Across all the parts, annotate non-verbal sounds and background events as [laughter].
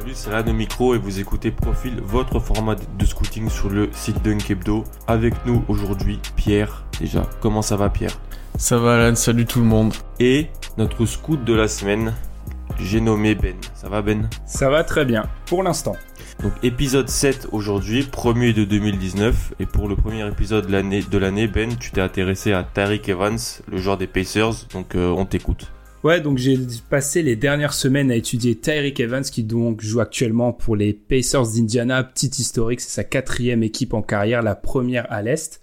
Salut, c'est au micro et vous écoutez Profil, votre format de scouting sur le site Dunk Hebdo. Avec nous aujourd'hui, Pierre. Déjà, comment ça va Pierre? Ça va Alan, salut tout le monde. Et notre scout de la semaine, j'ai nommé Ben. Ça va Ben? Ça va très bien, pour l'instant. Donc épisode 7 aujourd'hui, premier de 2019. Et pour le premier épisode de l'année, de l'année Ben, tu t'es intéressé à Tariq Evans, le joueur des Pacers. Donc euh, on t'écoute. Ouais, donc j'ai passé les dernières semaines à étudier Tyreek Evans qui donc joue actuellement pour les Pacers d'Indiana. Petite historique, c'est sa quatrième équipe en carrière, la première à l'Est.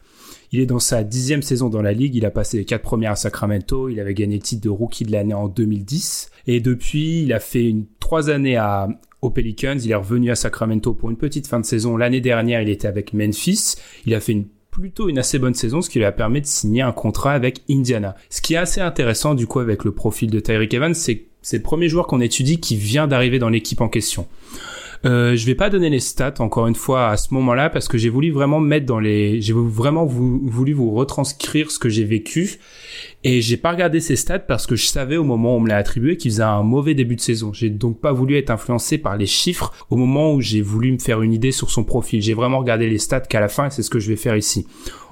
Il est dans sa dixième saison dans la ligue. Il a passé les quatre premières à Sacramento. Il avait gagné le titre de rookie de l'année en 2010. Et depuis, il a fait trois années à, aux Pelicans. Il est revenu à Sacramento pour une petite fin de saison. L'année dernière, il était avec Memphis. Il a fait une plutôt une assez bonne saison, ce qui lui a permis de signer un contrat avec Indiana. Ce qui est assez intéressant du coup avec le profil de Tyreek Evans, c'est c'est le premier joueur qu'on étudie qui vient d'arriver dans l'équipe en question. Euh, je vais pas donner les stats encore une fois à ce moment-là parce que j'ai voulu vraiment mettre dans les, j'ai vraiment voulu vous retranscrire ce que j'ai vécu et j'ai pas regardé ces stats parce que je savais au moment où on me l'a attribué qu'il faisait un mauvais début de saison. J'ai donc pas voulu être influencé par les chiffres au moment où j'ai voulu me faire une idée sur son profil. J'ai vraiment regardé les stats qu'à la fin et c'est ce que je vais faire ici.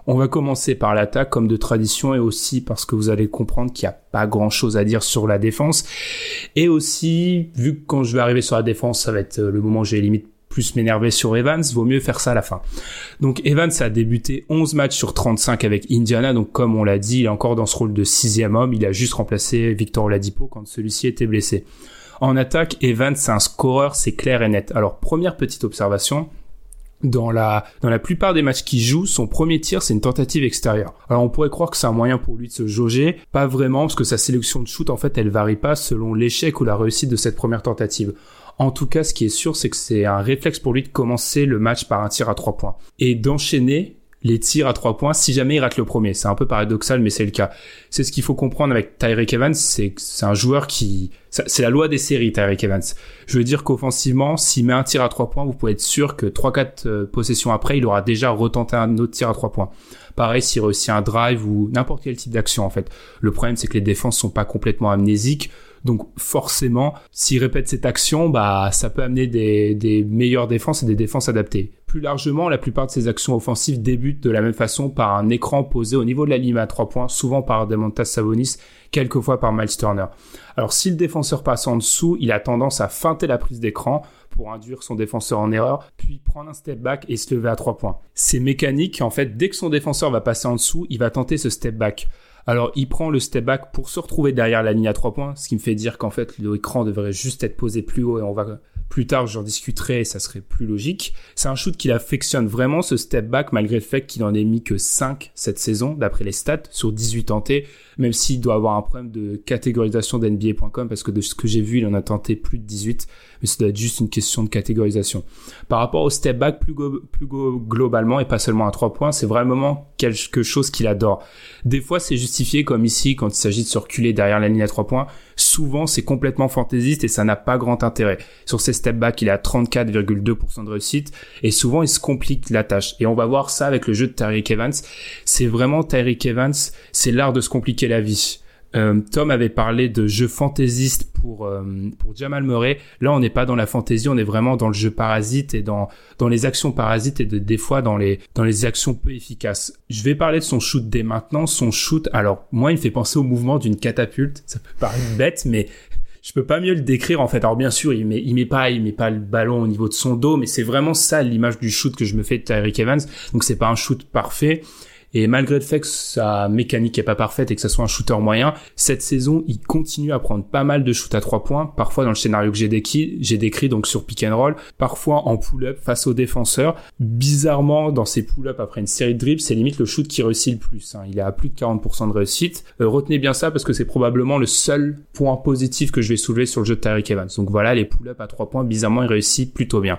On va commencer par l'attaque comme de tradition et aussi parce que vous allez comprendre qu'il n'y a pas grand chose à dire sur la défense. Et aussi, vu que quand je vais arriver sur la défense, ça va être le moment où j'ai limite plus m'énerver sur Evans, vaut mieux faire ça à la fin. Donc Evans a débuté 11 matchs sur 35 avec Indiana, donc comme on l'a dit, il est encore dans ce rôle de sixième homme, il a juste remplacé Victor Oladipo quand celui-ci était blessé. En attaque, Evans c'est un scoreur, c'est clair et net. Alors première petite observation, dans la dans la plupart des matchs qu'il joue, son premier tir c'est une tentative extérieure. Alors on pourrait croire que c'est un moyen pour lui de se jauger, pas vraiment parce que sa sélection de shoot en fait elle varie pas selon l'échec ou la réussite de cette première tentative. En tout cas, ce qui est sûr, c'est que c'est un réflexe pour lui de commencer le match par un tir à trois points et d'enchaîner les tirs à trois points si jamais il rate le premier. C'est un peu paradoxal, mais c'est le cas. C'est ce qu'il faut comprendre avec Tyreek Evans, c'est c'est un joueur qui, c'est la loi des séries, Tyreek Evans. Je veux dire qu'offensivement, s'il met un tir à trois points, vous pouvez être sûr que trois, quatre euh, possessions après, il aura déjà retenté un autre tir à trois points. Pareil, s'il réussit un drive ou n'importe quel type d'action, en fait. Le problème, c'est que les défenses sont pas complètement amnésiques. Donc forcément, s'il répète cette action, bah ça peut amener des, meilleures défenses et des défenses adaptées. Plus largement, la plupart de ces actions offensives débutent de la même façon par un écran posé au niveau de la ligne à trois points, souvent par Demontas Savonis, quelquefois par Miles Turner. Alors si le défenseur passe en dessous, il a tendance à feinter la prise d'écran pour induire son défenseur en erreur, puis prendre un step back et se lever à trois points. C'est mécanique, en fait, dès que son défenseur va passer en dessous, il va tenter ce step back. Alors, il prend le step back pour se retrouver derrière la ligne à trois points, ce qui me fait dire qu'en fait, l'écran devrait juste être posé plus haut et on va plus tard, j'en discuterai et ça serait plus logique. C'est un shoot qu'il affectionne vraiment, ce step back, malgré le fait qu'il en ait mis que 5 cette saison, d'après les stats, sur 18 tentés, même s'il doit avoir un problème de catégorisation d'NBA.com, parce que de ce que j'ai vu, il en a tenté plus de 18, mais ça doit être juste une question de catégorisation. Par rapport au step back, plus, plus globalement, et pas seulement à 3 points, c'est vraiment quelque chose qu'il adore. Des fois, c'est justifié, comme ici, quand il s'agit de se reculer derrière la ligne à 3 points, souvent c'est complètement fantaisiste et ça n'a pas grand intérêt. Sur ces step back, il est à 34,2% de réussite et souvent il se complique la tâche. Et on va voir ça avec le jeu de Tyreek Evans. C'est vraiment Tyreek Evans, c'est l'art de se compliquer la vie. Euh, Tom avait parlé de jeu fantaisiste pour euh, pour Jamal Murray. Là, on n'est pas dans la fantaisie, on est vraiment dans le jeu parasite et dans dans les actions parasites et de, des fois dans les dans les actions peu efficaces. Je vais parler de son shoot dès maintenant. Son shoot, alors moi, il me fait penser au mouvement d'une catapulte. Ça peut paraître bête, mais je peux pas mieux le décrire en fait. Alors bien sûr, il met il met pas il met pas le ballon au niveau de son dos, mais c'est vraiment ça l'image du shoot que je me fais de Tyreek Evans. Donc c'est pas un shoot parfait Et malgré le fait que sa mécanique est pas parfaite et que ça soit un shooter moyen, cette saison, il continue à prendre pas mal de shoots à trois points, parfois dans le scénario que j'ai décrit, j'ai décrit donc sur pick and roll, parfois en pull-up face aux défenseurs. Bizarrement, dans ses pull-up après une série de dribbles, c'est limite le shoot qui réussit le plus. Hein. Il est à plus de 40% de réussite. Euh, retenez bien ça parce que c'est probablement le seul point positif que je vais soulever sur le jeu de Tyreek Evans. Donc voilà, les pull-up à trois points, bizarrement, il réussit plutôt bien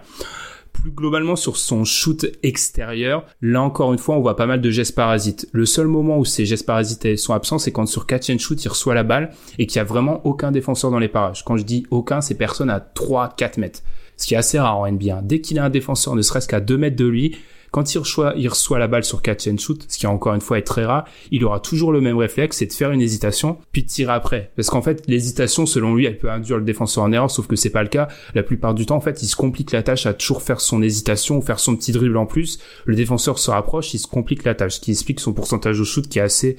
plus globalement sur son shoot extérieur, là encore une fois, on voit pas mal de gestes parasites. Le seul moment où ces gestes parasites sont absents, c'est quand sur catch and shoot, il reçoit la balle et qu'il y a vraiment aucun défenseur dans les parages. Quand je dis aucun, c'est personne à 3, 4 mètres. Ce qui est assez rare en NBA. Dès qu'il a un défenseur ne serait-ce qu'à 2 mètres de lui, quand il reçoit, il reçoit la balle sur catch and shoot, ce qui encore une fois est très rare, il aura toujours le même réflexe, c'est de faire une hésitation, puis de tirer après. Parce qu'en fait, l'hésitation, selon lui, elle peut induire le défenseur en erreur, sauf que c'est pas le cas. La plupart du temps, en fait, il se complique la tâche à toujours faire son hésitation ou faire son petit dribble en plus. Le défenseur se rapproche, il se complique la tâche, ce qui explique son pourcentage au shoot qui est assez,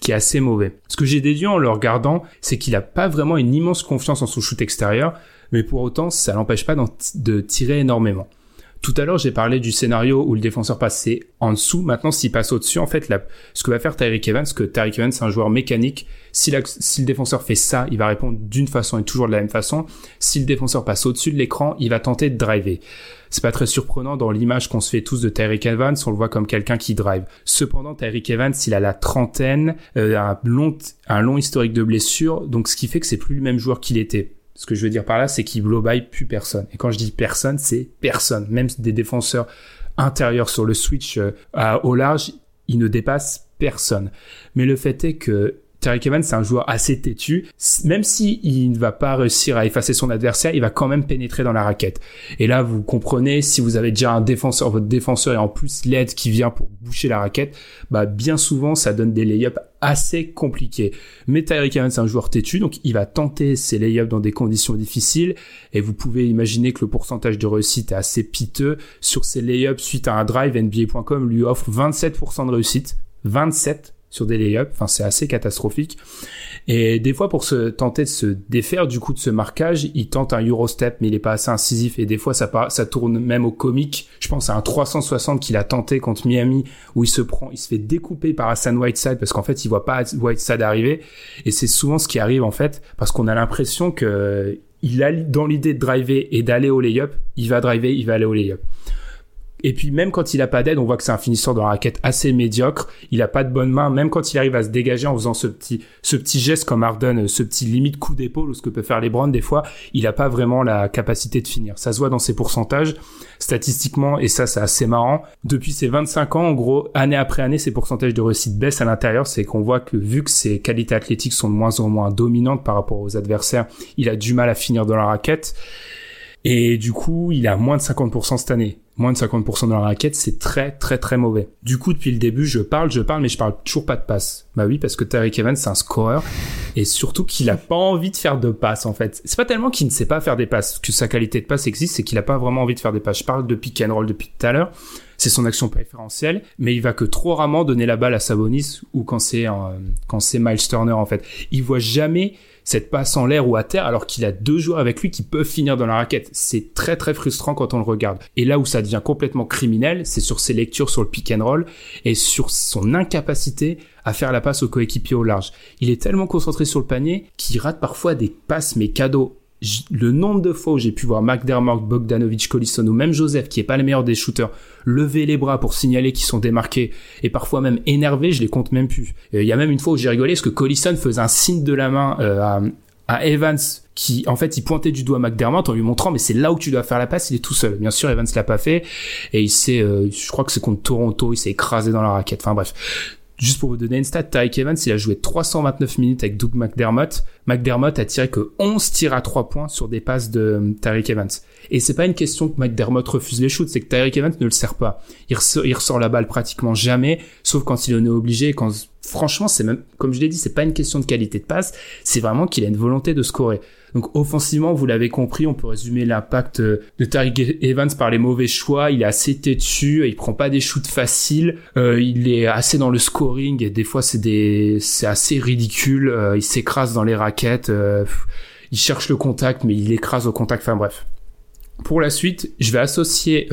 qui est assez mauvais. Ce que j'ai déduit en le regardant, c'est qu'il a pas vraiment une immense confiance en son shoot extérieur, mais pour autant, ça l'empêche pas de tirer énormément. Tout à l'heure, j'ai parlé du scénario où le défenseur passait en dessous. Maintenant, s'il passe au-dessus, en fait, ce que va faire Tyreek Evans, que Tyreek Evans, c'est un joueur mécanique. Si, le défenseur fait ça, il va répondre d'une façon et toujours de la même façon. Si le défenseur passe au-dessus de l'écran, il va tenter de driver. C'est pas très surprenant dans l'image qu'on se fait tous de Tyreek Evans, on le voit comme quelqu'un qui drive. Cependant, Tyreek Evans, il a la trentaine, euh, un long, un long historique de blessure, donc ce qui fait que c'est plus le même joueur qu'il était ce que je veux dire par là, c'est qu'il blow by plus personne. Et quand je dis personne, c'est personne. Même des défenseurs intérieurs sur le switch euh, au large, ils ne dépassent personne. Mais le fait est que Terry Evans, c'est un joueur assez têtu. Même si il ne va pas réussir à effacer son adversaire, il va quand même pénétrer dans la raquette. Et là, vous comprenez, si vous avez déjà un défenseur, votre défenseur et en plus l'aide qui vient pour boucher la raquette, bah, bien souvent, ça donne des layups assez compliqués. Mais Tyreek Evans, c'est un joueur têtu, donc il va tenter ses layups dans des conditions difficiles. Et vous pouvez imaginer que le pourcentage de réussite est assez piteux. Sur ses layups, suite à un drive, NBA.com lui offre 27% de réussite. 27 sur des layups. Enfin, c'est assez catastrophique. Et des fois, pour se tenter de se défaire du coup de ce marquage, il tente un Eurostep, mais il est pas assez incisif. Et des fois, ça, ça tourne même au comique. Je pense à un 360 qu'il a tenté contre Miami, où il se prend, il se fait découper par Hassan Whiteside parce qu'en fait, il voit pas Whiteside arriver. Et c'est souvent ce qui arrive en fait, parce qu'on a l'impression que il a dans l'idée de driver et d'aller au layup, il va driver, il va aller au layup. Et puis même quand il a pas d'aide, on voit que c'est un finisseur de raquette assez médiocre. Il a pas de bonne main, même quand il arrive à se dégager en faisant ce petit, ce petit geste comme Arden, ce petit limite coup d'épaule ou ce que peut faire LeBron des fois, il a pas vraiment la capacité de finir. Ça se voit dans ses pourcentages statistiquement et ça c'est assez marrant. Depuis ses 25 ans, en gros, année après année, ses pourcentages de réussite baissent à l'intérieur. C'est qu'on voit que vu que ses qualités athlétiques sont de moins en moins dominantes par rapport aux adversaires, il a du mal à finir dans la raquette. Et du coup, il a moins de 50% cette année moins de 50% dans la raquette, c'est très très très mauvais. Du coup, depuis le début, je parle, je parle, mais je parle toujours pas de passe. Bah oui, parce que Tariq Evans, c'est un scoreur, et surtout qu'il a pas envie de faire de passe, en fait. C'est pas tellement qu'il ne sait pas faire des passes, que sa qualité de passe existe, c'est qu'il a pas vraiment envie de faire des passes. Je parle de pick and roll depuis tout à l'heure. C'est son action préférentielle, mais il va que trop rarement donner la balle à Sabonis ou quand c'est, euh, quand c'est Miles Turner, en fait. Il voit jamais cette passe en l'air ou à terre alors qu'il a deux joueurs avec lui qui peuvent finir dans la raquette. C'est très très frustrant quand on le regarde. Et là où ça devient complètement criminel, c'est sur ses lectures sur le pick and roll et sur son incapacité à faire la passe au coéquipier au large. Il est tellement concentré sur le panier qu'il rate parfois des passes mais cadeaux le nombre de fois où j'ai pu voir McDermott, Bogdanovic, Collison ou même Joseph, qui est pas le meilleur des shooters, lever les bras pour signaler qu'ils sont démarqués et parfois même énervés, je les compte même plus. Il y a même une fois où j'ai rigolé parce que Collison faisait un signe de la main euh, à, Evans qui en fait il pointait du doigt McDermott en lui montrant mais c'est là où tu dois faire la passe il est tout seul. Bien sûr Evans l'a pas fait et il s'est euh, je crois que c'est contre Toronto il s'est écrasé dans la raquette. Enfin bref Juste pour vous donner une stat, Tyreek Evans, il a joué 329 minutes avec Doug McDermott. McDermott a tiré que 11 tirs à 3 points sur des passes de euh, Tyreek Evans. Et c'est pas une question que McDermott refuse les shoots, c'est que Tyreek Evans ne le sert pas. Il ressort, il ressort la balle pratiquement jamais, sauf quand il en est obligé, quand franchement, c'est même, comme je l'ai dit, c'est pas une question de qualité de passe, c'est vraiment qu'il a une volonté de scorer. Donc offensivement, vous l'avez compris, on peut résumer l'impact euh, de Tariq Evans par les mauvais choix. Il est assez têtu, il prend pas des shoots faciles, euh, il est assez dans le scoring et des fois c'est des, c'est assez ridicule. Euh, il s'écrase dans les raquettes, il cherche le contact mais il écrase au contact. Enfin bref. Pour la suite, je vais associer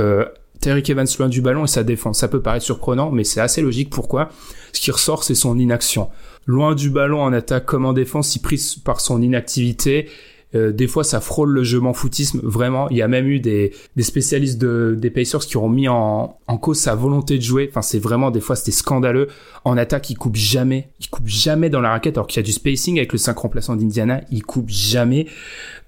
Terry Evans loin du ballon et sa défense. Ça peut paraître surprenant, mais c'est assez logique. Pourquoi? Ce qui ressort, c'est son inaction. Loin du ballon en attaque comme en défense, il prise par son inactivité euh, des fois, ça frôle le jeu m'en foutisme. Vraiment, il y a même eu des, spécialistes de, des Pacers qui ont mis en, en cause sa volonté de jouer. Enfin, c'est vraiment des fois c'était scandaleux. En attaque, il coupe jamais. Il coupe jamais dans la raquette, alors qu'il y a du spacing avec le 5 remplaçant d'Indiana. Il coupe jamais.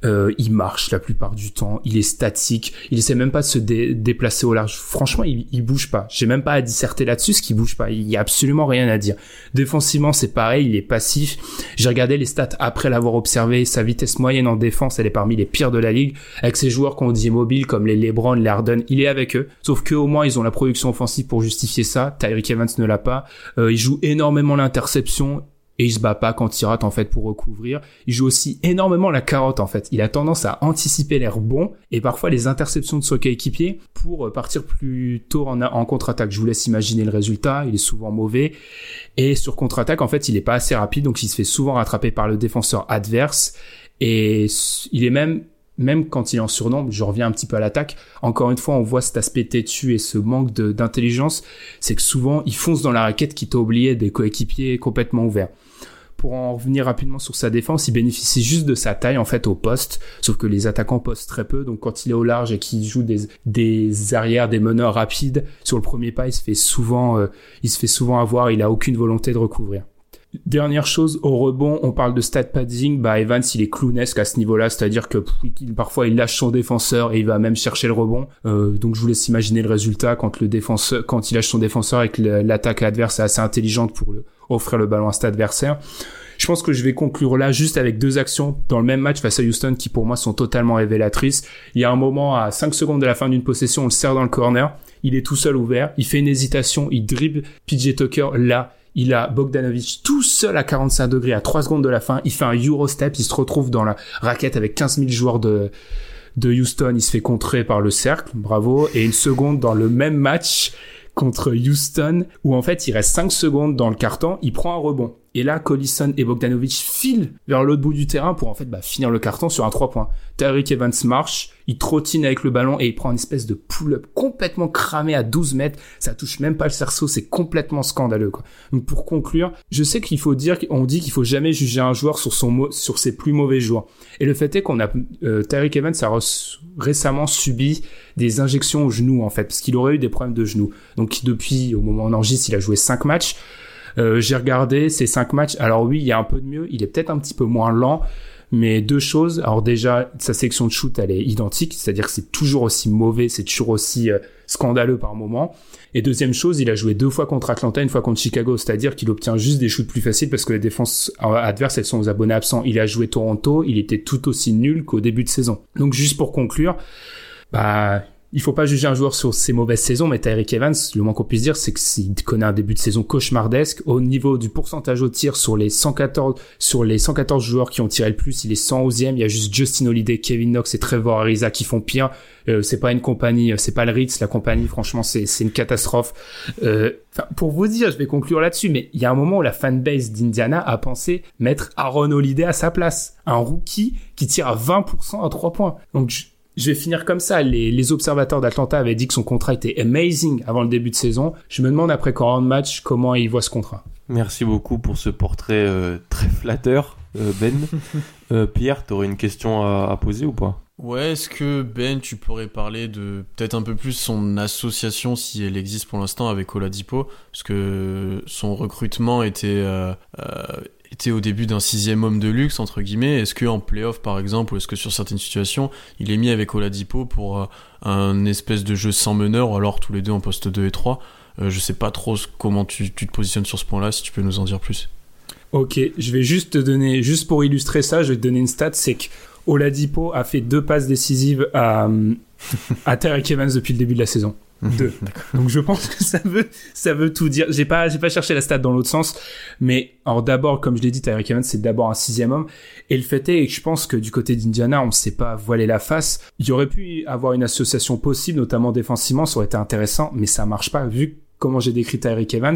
Euh, il marche la plupart du temps. Il est statique. Il essaie même pas de se déplacer au large. Franchement, il, il bouge pas. J'ai même pas à disserter là-dessus, ce qui bouge pas. Il y a absolument rien à dire. Défensivement, c'est pareil. Il est passif. J'ai regardé les stats après l'avoir observé. Sa vitesse moyenne en défense, elle est parmi les pires de la ligue. Avec ses joueurs qu'on dit mobiles comme les LeBron, les Harden, il est avec eux. Sauf que au moins, ils ont la production offensive pour justifier ça. Tyreek Evans ne l'a pas. Euh, il joue énormément l'interception et il se bat pas quand il rate en fait pour recouvrir. Il joue aussi énormément la carotte en fait. Il a tendance à anticiper l'air bon et parfois les interceptions de son coéquipier pour euh, partir plus tôt en, en contre-attaque. Je vous laisse imaginer le résultat. Il est souvent mauvais et sur contre-attaque en fait il est pas assez rapide donc il se fait souvent rattraper par le défenseur adverse et il est même même quand il en surnombre, je reviens un petit peu à l'attaque, encore une fois, on voit cet aspect têtu et ce manque d'intelligence, c'est que souvent, il fonce dans la raquette qui t'a oublié des coéquipiers complètement ouverts. Pour en revenir rapidement sur sa défense, il bénéficie juste de sa taille en fait au poste, sauf que les attaquants postent très peu, donc quand il est au large et qu'il joue des, des arrières, des meneurs rapides sur le premier pas, il se fait souvent, euh, il se fait souvent avoir, il a aucune volonté de recouvrir. Dernière chose, au rebond, on parle de stat padding. Bah, Evans, il est clownesque à ce niveau-là, c'est-à-dire que parfois il lâche son défenseur et il va même chercher le rebond. Euh, donc je vous laisse imaginer le résultat quand le défenseur, quand il lâche son défenseur et que l'attaque adverse est assez intelligente pour offrir le ballon à cet adversaire. Je pense que je vais conclure là juste avec deux actions dans le même match face à Houston qui pour moi sont totalement révélatrices. Il y a un moment à 5 secondes de la fin d'une possession, on le serre dans le corner, il est tout seul ouvert, il fait une hésitation, il dribble PJ Tucker là, il a Bogdanovic tout seul à 45 degrés à 3 secondes de la fin. Il fait un Eurostep. Il se retrouve dans la raquette avec 15 000 joueurs de, de Houston. Il se fait contrer par le cercle. Bravo. Et une seconde dans le même match contre Houston où en fait il reste 5 secondes dans le carton. Il prend un rebond. Et là, Collison et Bogdanovic filent vers l'autre bout du terrain pour en fait bah, finir le carton sur un 3 points. Tyreek Evans marche, il trottine avec le ballon et il prend une espèce de pull-up complètement cramé à 12 mètres. Ça touche même pas le cerceau, c'est complètement scandaleux. Quoi. Donc pour conclure, je sais qu'il faut dire, on dit qu'il faut jamais juger un joueur sur son sur ses plus mauvais joueurs. Et le fait est qu'on a euh, Tyreek Evans a récemment subi des injections au genou en fait, parce qu'il aurait eu des problèmes de genou. Donc depuis au moment où on enregistre, il a joué 5 matchs. Euh, j'ai regardé ces cinq matchs. Alors oui, il y a un peu de mieux. Il est peut-être un petit peu moins lent. Mais deux choses. Alors déjà, sa section de shoot, elle est identique. C'est-à-dire que c'est toujours aussi mauvais, c'est toujours aussi euh, scandaleux par moment. Et deuxième chose, il a joué deux fois contre Atlanta, une fois contre Chicago. C'est-à-dire qu'il obtient juste des shoots plus faciles parce que les défenses adverses, elles sont aux abonnés absents. Il a joué Toronto, il était tout aussi nul qu'au début de saison. Donc juste pour conclure, bah, il faut pas juger un joueur sur ses mauvaises saisons, mais Tyreek Evans, le moins qu'on puisse dire, c'est qu'il connaît un début de saison cauchemardesque. Au niveau du pourcentage au tir sur les 114, sur les 114 joueurs qui ont tiré le plus, il est 111e. Il y a juste Justin Holiday, Kevin Knox et Trevor Ariza qui font pire. Euh, c'est pas une compagnie, euh, c'est pas le Ritz, la compagnie. Franchement, c'est c'est une catastrophe. Euh, pour vous dire, je vais conclure là-dessus, mais il y a un moment où la fanbase d'Indiana a pensé mettre Aaron Holiday à sa place, un rookie qui tire à 20% à 3 points. Donc je vais finir comme ça. Les, les observateurs d'Atlanta avaient dit que son contrat était amazing avant le début de saison. Je me demande après 40 matchs comment il voit ce contrat. Merci beaucoup pour ce portrait euh, très flatteur, euh, Ben. [laughs] euh, Pierre, t'aurais une question à, à, poser ou pas? Ouais, est-ce que Ben, tu pourrais parler de peut-être un peu plus son association, si elle existe pour l'instant, avec Oladipo? Parce que son recrutement était, euh, euh était au début d'un sixième homme de luxe, entre guillemets. Est-ce qu'en playoff, par exemple, ou est-ce que sur certaines situations, il est mis avec Oladipo pour euh, un espèce de jeu sans meneur, ou alors tous les deux en poste 2 et 3 euh, Je sais pas trop comment tu, tu, te positionnes sur ce point-là, si tu peux nous en dire plus. Ok, je vais juste te donner, juste pour illustrer ça, je vais te donner une stat, c'est que Oladipo a fait deux passes décisives à, à Terry Evans depuis le début de la saison. Deux. [laughs] Donc je pense que ça veut ça tout dire. J'ai pas cherché la stat dans l'autre sens, mais alors d'abord comme je l'ai dit, Tyreek Evans c'est d'abord un sixième homme. Et le fait est que je pense que du côté d'Indiana on ne sait pas voiler la face. Il y aurait pu avoir une association possible, notamment défensivement, ça aurait été intéressant, mais ça marche pas vu comment j'ai décrit Tyreek Evans,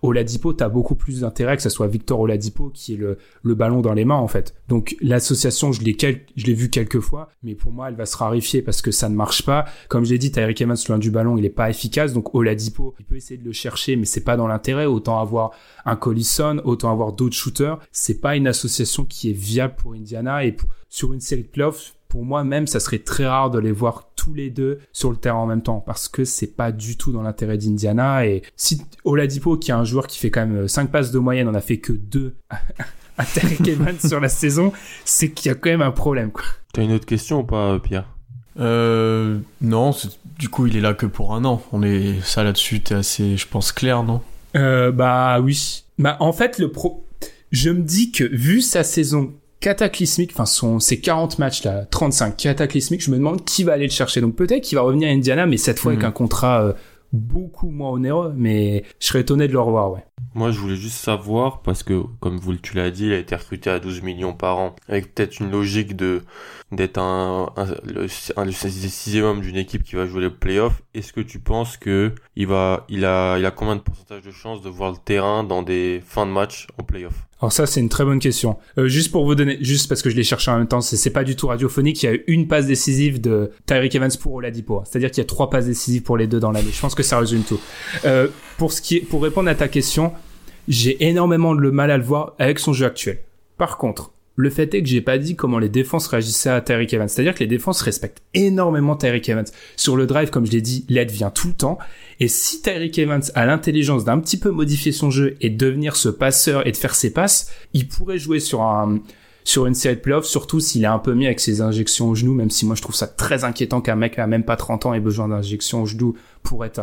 Oladipo, t'as beaucoup plus d'intérêt que ce soit Victor Oladipo qui est le, ballon dans les mains en fait. Donc l'association, je l'ai je vu quelques fois, mais pour moi, elle va se rarifier parce que ça ne marche pas. Comme je l'ai dit, Tyreek Evans loin du ballon, il est pas efficace. Donc Oladipo, il peut essayer de le chercher, mais c'est pas dans l'intérêt. Autant avoir un Collison, autant avoir d'autres shooters. C'est pas une association qui est viable pour Indiana et sur une série de playoffs pour moi même, ça serait très rare de les voir tous les deux sur le terrain en même temps parce que c'est pas du tout dans l'intérêt d'Indiana. Et si Oladipo, qui est un joueur qui fait quand même 5 passes de moyenne, en a fait que 2 à Terry [laughs] Evans sur la saison, c'est qu'il y a quand même un problème. Quoi. T'as une autre question ou pas, Pierre? Euh, non, du coup, il est là que pour un an. On est ça là-dessus, t'es assez, je pense, clair, non? Euh, Bah oui. Bah en fait, le pro, je me dis que vu sa saison cataclysmique, enfin son, ses 40 matchs là, 35 cataclysmiques, je me demande qui va aller le chercher. Donc peut-être qu'il va revenir à Indiana, mais cette fois avec mhm. un contrat euh, beaucoup moins onéreux, mais je serais étonné de le revoir, ouais. Moi, je voulais juste savoir, parce que, comme vous, tu l'as dit, il a été recruté à 12 millions par an, avec peut-être une logique de, d'être un, un, le, un, sixième homme d'une équipe qui va jouer les playoffs. Est-ce que tu penses que il va, il a, il a combien de pourcentage de chances de voir le terrain dans des fins de match en playoffs? Alors ça, c'est une très bonne question. Euh, juste pour vous donner, juste parce que je l'ai cherché en même temps, c'est pas du tout radiophonique. Il y a eu une passe décisive de Tyreek Evans pour Oladipo. C'est-à-dire qu'il y a trois passes décisives pour les deux dans l'année. Je pense que ça résume tout. Euh, pour ce qui est, pour répondre à ta question, j'ai énormément de mal à le voir avec son jeu actuel. Par contre, le fait est que j'ai pas dit comment les défenses réagissaient à Tyreek Evans. C'est-à-dire que les défenses respectent énormément Tyreek Evans. Sur le drive, comme je l'ai dit, l'aide vient tout le temps. Et si Tyreek Evans a l'intelligence d'un petit peu modifier son jeu et devenir ce passeur et de faire ses passes, il pourrait jouer sur un, sur une série de playoffs, surtout s'il est un peu mis avec ses injections au genou, même si moi je trouve ça très inquiétant qu'un mec à même pas 30 ans ait besoin d'injections au genou pour être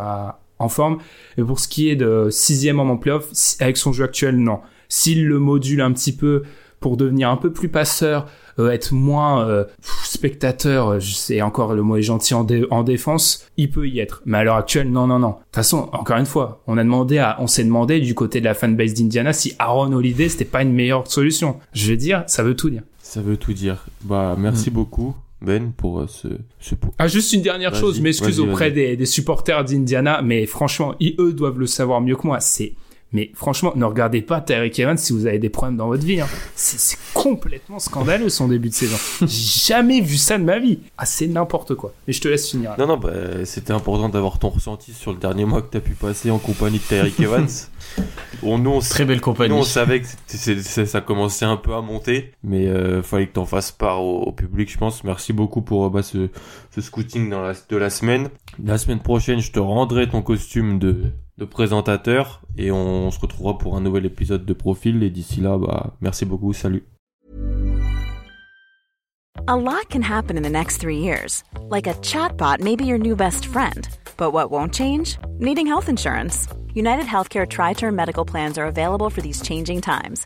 en forme. Et pour ce qui est de sixième homme en playoff, avec son jeu actuel, non. S'il le module un petit peu, pour devenir un peu plus passeur, euh, être moins euh, spectateur, je sais encore le mot est gentil en, en, défense, il peut y être. Mais à l'heure actuelle, non, non, non. De toute façon, encore une fois, on a demandé à, on s'est demandé du côté de la fanbase d'Indiana si Aaron Holiday c'était pas une meilleure solution. Je veux dire, ça veut tout dire. Ça veut tout dire. Bah, merci mm. beaucoup. Ben pour euh, ce, ce... Ah juste une dernière chose, m'excuse auprès des, des supporters d'Indiana, mais franchement, ils, eux doivent le savoir mieux que moi. C'est mais franchement, ne regardez pas Tyreek Evans si vous avez des problèmes dans votre vie. Hein. C'est complètement scandaleux son début de saison. J'ai jamais vu ça de ma vie. Ah, c'est n'importe quoi. Mais je te laisse finir. Non, non, bah, c'était important d'avoir ton ressenti sur le dernier mois que tu as pu passer en compagnie de Tyreek Evans. [laughs] On, nous, Très belle compagnie. Nous, on savait que ça commençait un peu à monter, mais euh, fallait que tu en fasses part au, public, je pense. Merci beaucoup pour bah, ce, ce scouting dans la, de la semaine. La semaine prochaine, je te rendrai ton costume de, de présentateur et on se retrouvera pour un nouvel épisode de Profil. Et d'ici là bah merci beaucoup salut. A lot can happen in the next three years. Like a chatbot may be your new best friend. But what won't change? Needing health insurance. United Healthcare tri-term medical plans are available for these changing times